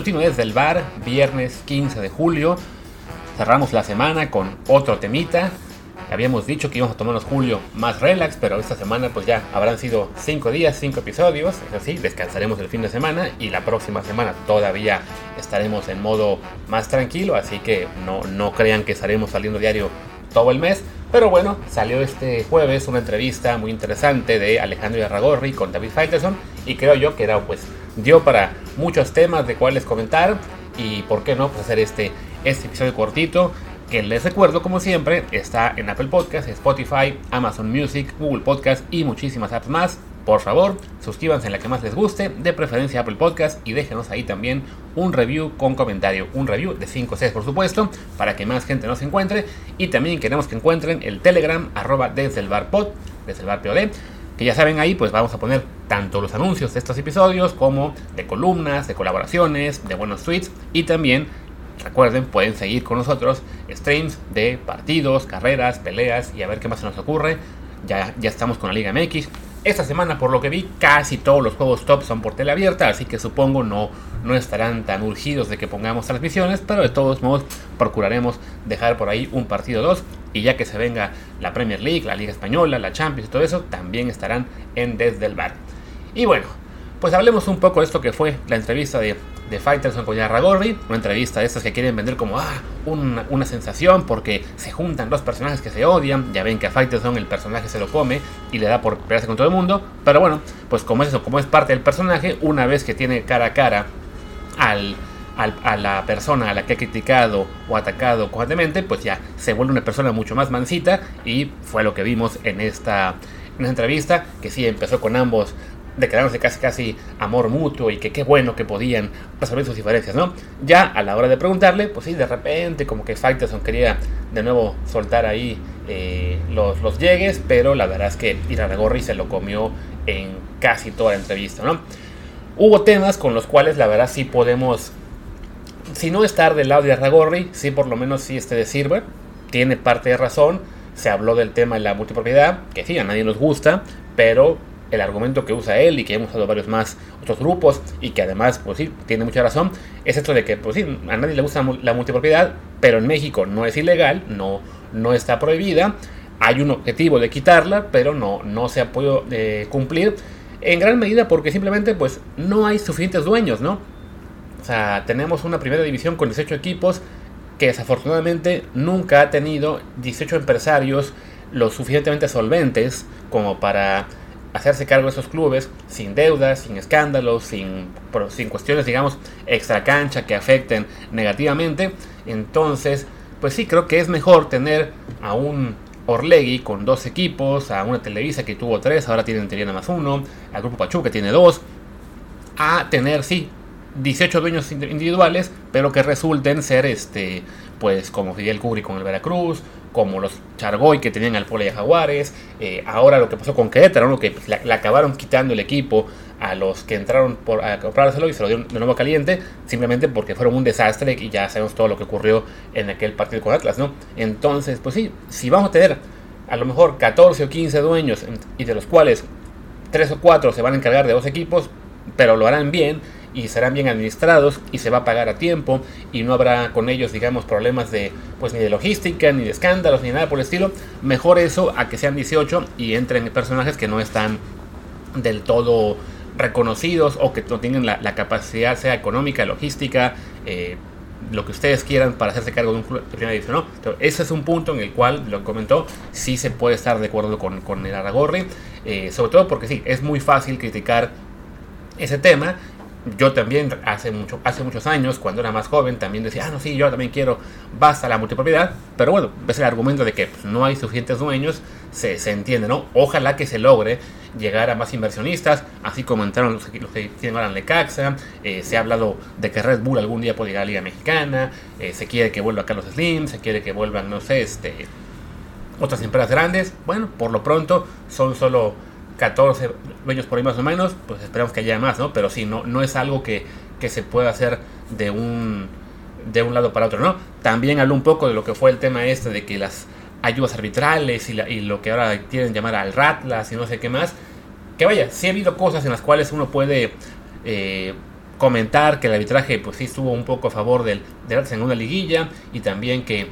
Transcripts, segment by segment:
matutino desde el bar, viernes 15 de julio. Cerramos la semana con otro temita. Habíamos dicho que íbamos a tomarnos julio más relax, pero esta semana pues ya habrán sido 5 días, 5 episodios. Es así, descansaremos el fin de semana y la próxima semana todavía estaremos en modo más tranquilo, así que no, no crean que estaremos saliendo diario todo el mes. Pero bueno, salió este jueves una entrevista muy interesante de Alejandro Arragorri con David Faitelson y creo yo que era pues dio para muchos temas de cuáles comentar y por qué no pues hacer este, este episodio cortito que les recuerdo como siempre está en Apple Podcast, Spotify, Amazon Music, Google Podcast y muchísimas apps más. Por favor, suscríbanse en la que más les guste, de preferencia Apple Podcast y déjenos ahí también un review con comentario, un review de 5 o 6 por supuesto, para que más gente nos encuentre y también queremos que encuentren el Telegram arroba desde el bar pod, desde el bar POD, que ya saben ahí pues vamos a poner tanto los anuncios de estos episodios como de columnas, de colaboraciones, de buenos tweets y también Recuerden, pueden seguir con nosotros streams de partidos, carreras, peleas y a ver qué más se nos ocurre. Ya, ya estamos con la Liga MX. Esta semana, por lo que vi, casi todos los juegos top son por tele abierta, así que supongo no, no estarán tan urgidos de que pongamos transmisiones, pero de todos modos procuraremos dejar por ahí un partido 2 y ya que se venga la Premier League, la Liga Española, la Champions y todo eso, también estarán en Desde el Bar. Y bueno, pues hablemos un poco de esto que fue la entrevista de de Fighterson con Yarragorri, una entrevista de estas que quieren vender como ah, una, sensación porque se juntan dos personajes que se odian, ya ven que a Fighterson el personaje se lo come y le da por pelearse con todo el mundo, pero bueno, pues como es eso, como es parte del personaje, una vez que tiene cara a cara al, a la persona a la que ha criticado o atacado constantemente, pues ya se vuelve una persona mucho más mansita y fue lo que vimos en esta, en esta entrevista, que sí empezó con ambos declarándose casi casi amor mutuo y que qué bueno que podían resolver sus diferencias, ¿no? Ya a la hora de preguntarle, pues sí, de repente como que Faitelson quería de nuevo soltar ahí eh, los, los llegues, pero la verdad es que Iraragorri se lo comió en casi toda la entrevista, ¿no? Hubo temas con los cuales la verdad sí podemos, si no estar del lado de Iraragorri, sí por lo menos sí este de sirve, tiene parte de razón, se habló del tema de la multipropiedad, que sí, a nadie nos gusta, pero el argumento que usa él y que hemos usado varios más otros grupos y que además, pues sí, tiene mucha razón, es esto de que, pues sí, a nadie le gusta la multipropiedad, pero en México no es ilegal, no, no está prohibida, hay un objetivo de quitarla, pero no, no se ha podido eh, cumplir, en gran medida porque simplemente, pues, no hay suficientes dueños, ¿no? O sea, tenemos una primera división con 18 equipos que desafortunadamente nunca ha tenido 18 empresarios lo suficientemente solventes como para hacerse cargo de esos clubes sin deudas, sin escándalos, sin, sin cuestiones, digamos, extra cancha que afecten negativamente. Entonces, pues sí, creo que es mejor tener a un Orlegui con dos equipos, a una Televisa que tuvo tres, ahora tienen tener más uno, al Grupo Pachuca que tiene dos, a tener, sí, 18 dueños individuales, pero que resulten ser, este, pues como Fidel Cubri con el Veracruz, como los Chargoy que tenían al Pole de Jaguares, eh, ahora lo que pasó con Querétaro, que pues, le acabaron quitando el equipo a los que entraron por, a comprárselo y se lo dieron de nuevo caliente, simplemente porque fueron un desastre y ya sabemos todo lo que ocurrió en aquel partido con Atlas, ¿no? Entonces, pues sí, si vamos a tener a lo mejor 14 o 15 dueños y de los cuales 3 o 4 se van a encargar de dos equipos, pero lo harán bien, y serán bien administrados y se va a pagar a tiempo y no habrá con ellos digamos problemas de pues ni de logística ni de escándalos ni nada por el estilo mejor eso a que sean 18 y entren personajes que no están del todo reconocidos o que no tienen la, capacidad sea económica logística eh, lo que ustedes quieran para hacerse cargo de un club de ¿no? ese es un punto en el cual, lo comentó, sí se puede estar de acuerdo con, con el Aragorri, eh, sobre todo porque sí, es muy fácil criticar ese tema yo también hace, mucho, hace muchos años, cuando era más joven, también decía, ah, no, sí, yo también quiero, basta la multipropiedad. Pero bueno, ves el argumento de que pues, no hay suficientes dueños, se, entiende, ¿no? Ojalá que se logre llegar a más inversionistas, así como entraron los, los que tienen ahora en Lecaxa. Eh, se ha hablado de que Red Bull algún día puede llegar a la Liga Mexicana, eh, se quiere que vuelva Carlos Slim, se quiere que vuelvan, no sé, este, otras empresas grandes. Bueno, por lo pronto son solo 14 dueños por ahí más o menos, pues esperamos que haya más, ¿no? Pero sí, no, no es algo que, se pueda hacer de un, de un lado para otro, ¿no? También habló un poco de lo que fue el tema este de que las ayudas arbitrales y, y lo que ahora quieren llamar al Ratlas y no sé qué más. Que vaya, sí ha habido cosas en las cuales uno puede eh, comentar que el arbitraje pues sí estuvo un poco a favor del, del una liguilla y también que,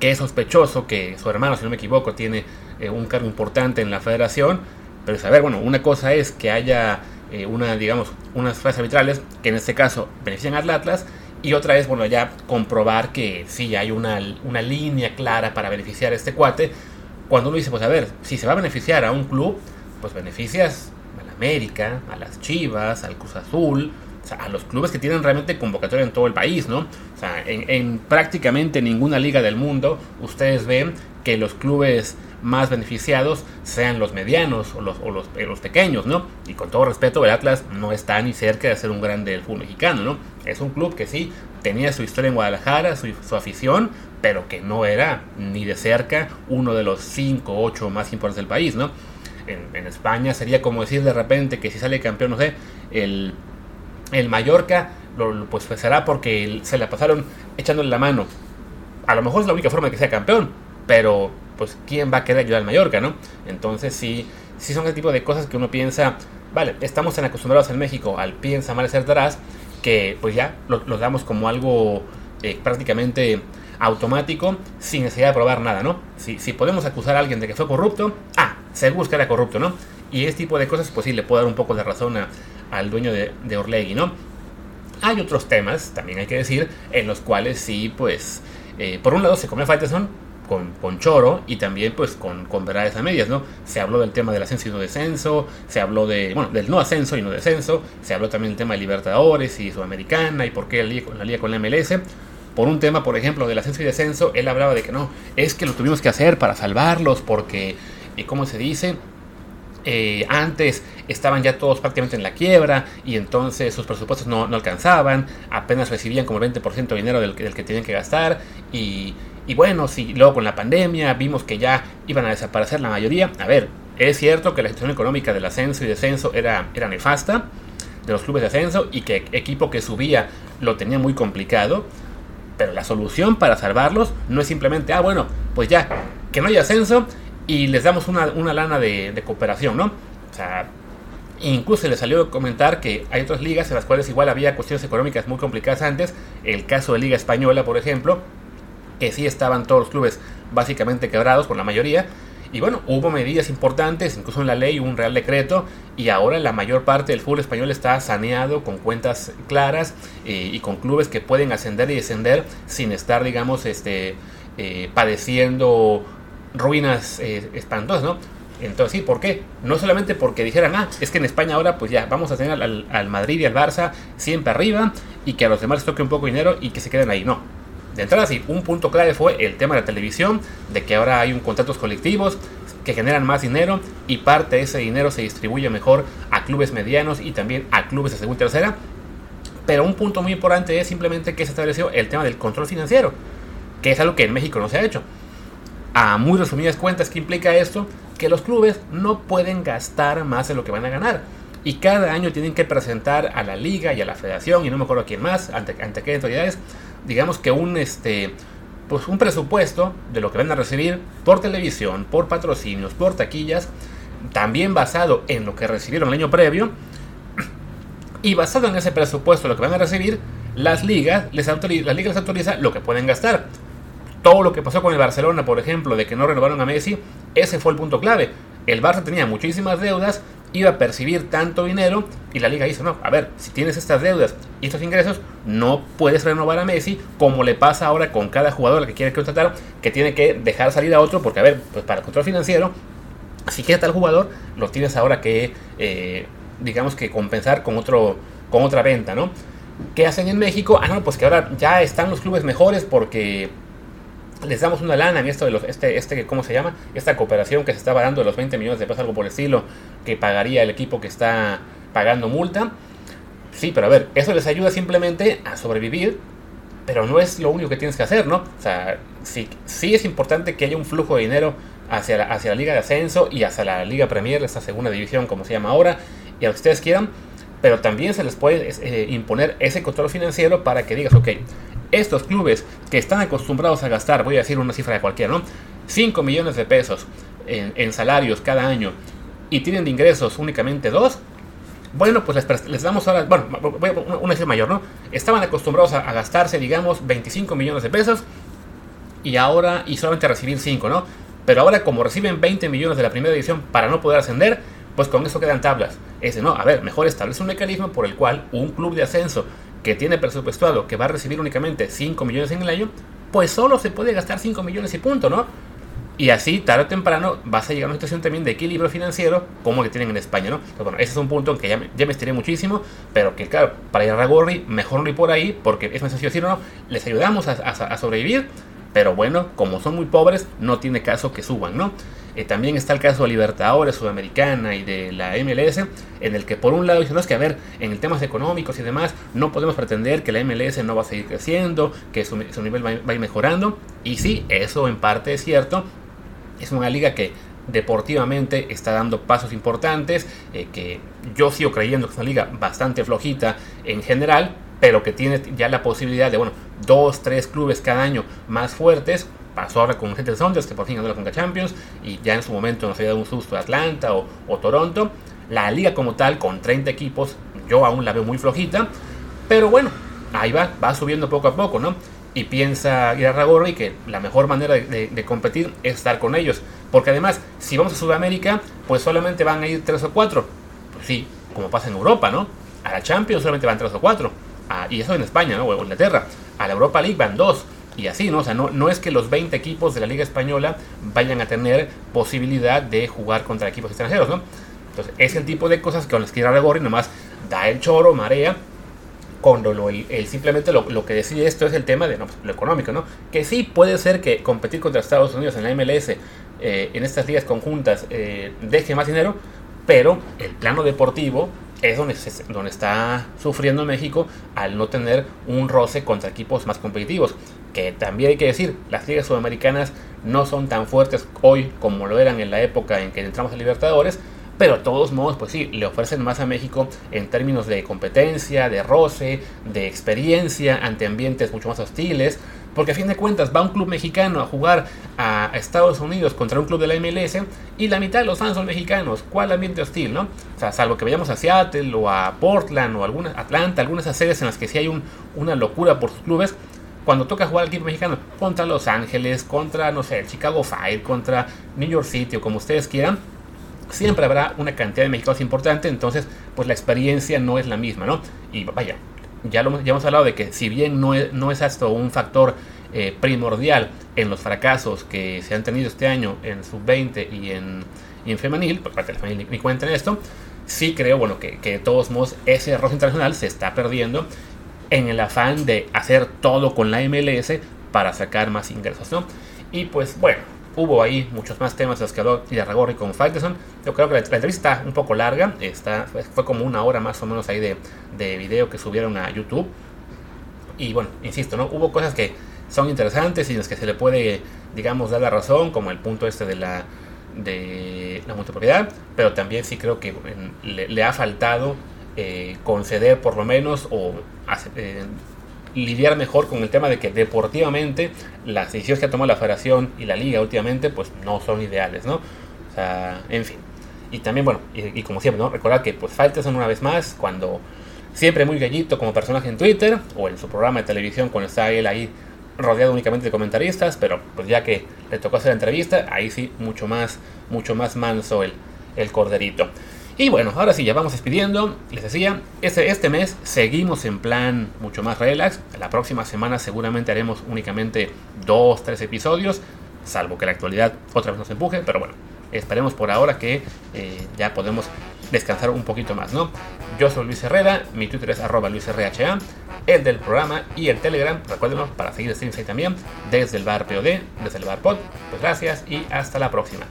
que es sospechoso que su hermano, si no me equivoco, tiene eh, un cargo importante en la federación. Pero saber, bueno, una cosa es que haya eh, una, digamos, unas frases arbitrales que en este caso benefician al Atlas y otra es, bueno, ya comprobar que sí hay una, una línea clara para beneficiar a este cuate. Cuando uno dice, pues a ver, si se va a beneficiar a un club, pues beneficias a la América, a las Chivas, al Cruz Azul, o sea, a los clubes que tienen realmente convocatoria en todo el país, ¿no? O sea, en, en prácticamente ninguna liga del mundo ustedes ven que los clubes más beneficiados sean los medianos o los, o eh, los, pequeños, ¿no? Y con todo respeto, el Atlas no está ni cerca de ser un grande del fútbol mexicano, ¿no? Es un club que sí tenía su historia en Guadalajara, su, su afición, pero que no era ni de cerca uno de los 5 o 8 más importantes del país, ¿no? En, en, España sería como decir de repente que si sale campeón, no sé, el, el Mallorca, lo, pues será porque se la pasaron echándole la mano. A lo mejor es la única forma de que sea campeón, pero pues quién va a querer ayudar al Mallorca, ¿no? Entonces sí, sí son el tipo de cosas que uno piensa, vale, estamos tan acostumbrados en México al piensa mal acertarás, que pues ya lo, lo damos como algo eh, prácticamente automático sin necesidad de probar nada, ¿no? Si, si, podemos acusar a alguien de que fue corrupto, ah, seguro que era corrupto, ¿no? Y este tipo de cosas, pues sí, le puedo dar un poco de razón a, al dueño de, de Orlegui, ¿no? Hay otros temas, también hay que decir, en los cuales sí, pues, eh, por un lado se come Faiteson, con, choro y también pues con, con, verdades a medias, ¿no? Se habló del tema del ascenso y no descenso, se habló de, bueno, del no ascenso y no descenso, se habló también del tema de Libertadores y Sudamericana y por qué la liga, la liga con la MLS. Por un tema, por ejemplo, del ascenso y descenso, él hablaba de que no, es que lo tuvimos que hacer para salvarlos porque, ¿cómo se dice? Eh, antes estaban ya todos prácticamente en la quiebra y entonces sus presupuestos no, no alcanzaban, apenas recibían como el 20% de dinero del, del que tenían que gastar y y bueno, si luego con la pandemia vimos que ya iban a desaparecer la mayoría. A ver, es cierto que la situación económica del ascenso y descenso era, era nefasta de los clubes de ascenso y que equipo que subía lo tenía muy complicado. Pero la solución para salvarlos no es simplemente, ah, bueno, pues ya, que no haya ascenso y les damos una, una lana de, cooperación, ¿no? O sea, Incluso le salió a comentar que hay otras ligas en las cuales igual había cuestiones económicas muy complicadas antes. El caso de Liga Española, por ejemplo, que sí estaban todos los clubes básicamente quebrados por la mayoría. Y bueno, hubo medidas importantes, incluso en la ley un real decreto, y ahora la mayor parte del fútbol español está saneado con cuentas claras eh, y con clubes que pueden ascender y descender sin estar, digamos, este, eh, padeciendo ruinas eh, espantosas, ¿no? Entonces, sí, ¿por qué? No solamente porque dijeran, ah, es que en España ahora, pues ya, vamos a tener al, al Madrid y al Barça siempre arriba y que a los demás les toque un poco de dinero y que se queden ahí. No, de entrada, sí, un punto clave fue el tema de la televisión, de que ahora hay un contratos colectivos que generan más dinero y parte de ese dinero se distribuye mejor a clubes medianos y también a clubes de segunda y tercera. Pero un punto muy importante es simplemente que se estableció el tema del control financiero, que es algo que en México no se ha hecho. A muy resumidas cuentas, ¿qué implica esto? Que los clubes no pueden gastar más de lo que van a ganar. Y cada año tienen que presentar a la liga y a la federación, y no me acuerdo quién más, ante, ante qué autoridades, digamos que un, este, pues un presupuesto de lo que van a recibir por televisión, por patrocinios, por taquillas, también basado en lo que recibieron el año previo, y basado en ese presupuesto lo que van a recibir, las ligas les autoriza, la liga les lo que pueden gastar. Todo lo que pasó con el Barcelona, por ejemplo, de que no renovaron a Messi, ese fue el punto clave. El Barça tenía muchísimas deudas iba a percibir tanto dinero y la liga dice, no, a ver, si tienes estas deudas y estos ingresos, no puedes renovar a Messi como le pasa ahora con cada jugador que quiere contratar, que tiene que dejar salir a otro, porque a ver, pues para el control financiero, si quieres tal jugador, lo tienes ahora que, eh, digamos que compensar con, otro, con otra venta, ¿no? ¿Qué hacen en México? Ah, no, pues que ahora ya están los clubes mejores porque les damos una lana en esto de los, este, este, ¿cómo se llama? Esta cooperación que se estaba dando de los 20 millones de pesos, algo por el estilo, que pagaría el equipo que está pagando multa. Sí, pero a ver, eso les ayuda simplemente a sobrevivir, pero no es lo único que tienes que hacer, ¿no? O sea, sí, es importante que haya un flujo de dinero hacia la, hacia la Liga de Ascenso y hacia la Liga Premier, esta segunda división, como se llama ahora, y a lo que ustedes quieran, pero también se les puede eh, imponer ese control financiero para que digas, ok, estos clubes que están acostumbrados a gastar, voy a decir una cifra de cualquiera, ¿no? 5 millones de pesos en, salarios cada año y tienen de ingresos únicamente 2, Bueno, pues les, damos ahora, bueno, voy a un ejemplo mayor, ¿no? Estaban acostumbrados a, gastarse, digamos, 25 millones de pesos y ahora, y solamente recibir 5, ¿no? Pero ahora como reciben 20 millones de la primera edición para no poder ascender, pues con eso quedan tablas. Ese no, a ver, mejor establece un mecanismo por el cual un club de ascenso que tiene presupuestado que va a recibir únicamente 5 millones en el año, pues solo se puede gastar 5 millones y punto, ¿no? Y así, tarde o temprano, vas a llegar a una situación también de equilibrio financiero como que tienen en España, ¿no? Pero bueno, ese es un punto que ya me, ya me estiré muchísimo, pero que claro, para ir a Gorri, mejor no ir por ahí, porque es más sencillo decir, no, les ayudamos a sobrevivir, pero bueno, como son muy pobres, no tiene caso que suban, ¿no? Eh, también está el caso de Libertadores, Sudamericana y de la MLS, en el que por un lado dicen, no, es que a ver, en temas económicos y demás, no podemos pretender que la MLS no va a seguir creciendo, que su, nivel va, a ir mejorando. Y sí, eso en parte es cierto. Es una liga que deportivamente está dando pasos importantes, eh, que yo sigo creyendo que es una liga bastante flojita en general, pero que tiene ya la posibilidad de, bueno, dos, tres clubes cada año más fuertes pasó ahora con gente de Saunders, que por fin ganó la Conca Champions, y ya en su momento nos había dado un susto Atlanta o, Toronto. La liga como tal, con 30 equipos, yo aún la veo muy flojita, pero bueno, ahí va, va subiendo poco a poco, ¿no? Y piensa ir a y que la mejor manera de, competir es estar con ellos. Porque además, si vamos a Sudamérica, pues solamente van a ir 3 o 4. Pues sí, como pasa en Europa, ¿no? A la Champions solamente van 3 o 4. Ah, y eso en España, ¿no? O en Inglaterra. A la Europa League van 2 y así, ¿no? O sea, no, no es que los 20 equipos de la Liga Española vayan a tener posibilidad de jugar contra equipos extranjeros, ¿no? Entonces, es el tipo de cosas que con las que Gorri nomás da el choro, marea, cuando lo, el, simplemente lo, lo, que decide esto es el tema de pues, lo económico, ¿no? Que sí puede ser que competir contra Estados Unidos en la MLS, eh, en estas ligas conjuntas, eh, deje más dinero, pero el plano deportivo es donde, donde está sufriendo México al no tener un roce contra equipos más competitivos que también hay que decir, las ligas sudamericanas no son tan fuertes hoy como lo eran en la época en que entramos a Libertadores, pero de todos modos, pues sí, le ofrecen más a México en términos de competencia, de roce, de experiencia ante ambientes mucho más hostiles, porque a fin de cuentas va un club mexicano a jugar a Estados Unidos contra un club de la MLS y la mitad de los fans son mexicanos. ¿Cuál ambiente hostil, no? O sea, salvo que vayamos a Seattle o a Portland o alguna Atlanta, algunas sedes en las que sí hay un, una locura por sus clubes, cuando toca jugar al equipo mexicano contra Los Ángeles, contra, no sé, Chicago Fire, contra New York City o como ustedes quieran, siempre habrá una cantidad de mexicanos importante, entonces pues la experiencia no es la misma, ¿no? Y vaya, ya, lo, ya hemos hablado de que si bien no es, no es esto un factor eh, primordial en los fracasos que se han tenido este año en sub-20 y en, y en femenil, por parte de la femenil ni cuenta en esto, sí creo, bueno, que, que de todos modos ese error internacional se está perdiendo en el afán de hacer todo con la MLS para sacar más ingresos, ¿no? Y pues bueno, hubo ahí muchos más temas de los que habló Irarragorri con Faitelson. Yo creo que la, entrevista está un poco larga, está, fue como una hora más o menos ahí de, de video que subieron a YouTube. Y bueno, insisto, ¿no? Hubo cosas que son interesantes y en las que se le puede, digamos, dar la razón, como el punto este de la de la multipropiedad, pero también sí creo que le ha faltado eh, conceder por lo menos o eh, lidiar mejor con el tema de que deportivamente las decisiones que ha tomado la federación y la liga últimamente pues no son ideales, ¿no? O sea, en fin. Y también, bueno, y, como siempre, ¿no? Recordar que pues son una vez más cuando siempre muy gallito como personaje en Twitter o en su programa de televisión cuando está él ahí rodeado únicamente de comentaristas, pero pues ya que le tocó hacer la entrevista, ahí sí mucho más, mucho más manso el, el corderito. Y bueno, ahora sí, ya vamos despidiendo. Les decía, este, este mes seguimos en plan mucho más relax. La próxima semana seguramente haremos únicamente dos, tres episodios, salvo que la actualidad otra vez nos empuje, pero bueno, esperemos por ahora que eh, ya podemos descansar un poquito más, ¿no? Yo soy Luis Herrera, mi Twitter es arroba LuisRHA, el del programa y el Telegram, recuérdenos para seguir streams ahí también, desde el bar POD, desde el bar Pod. Pues gracias y hasta la próxima.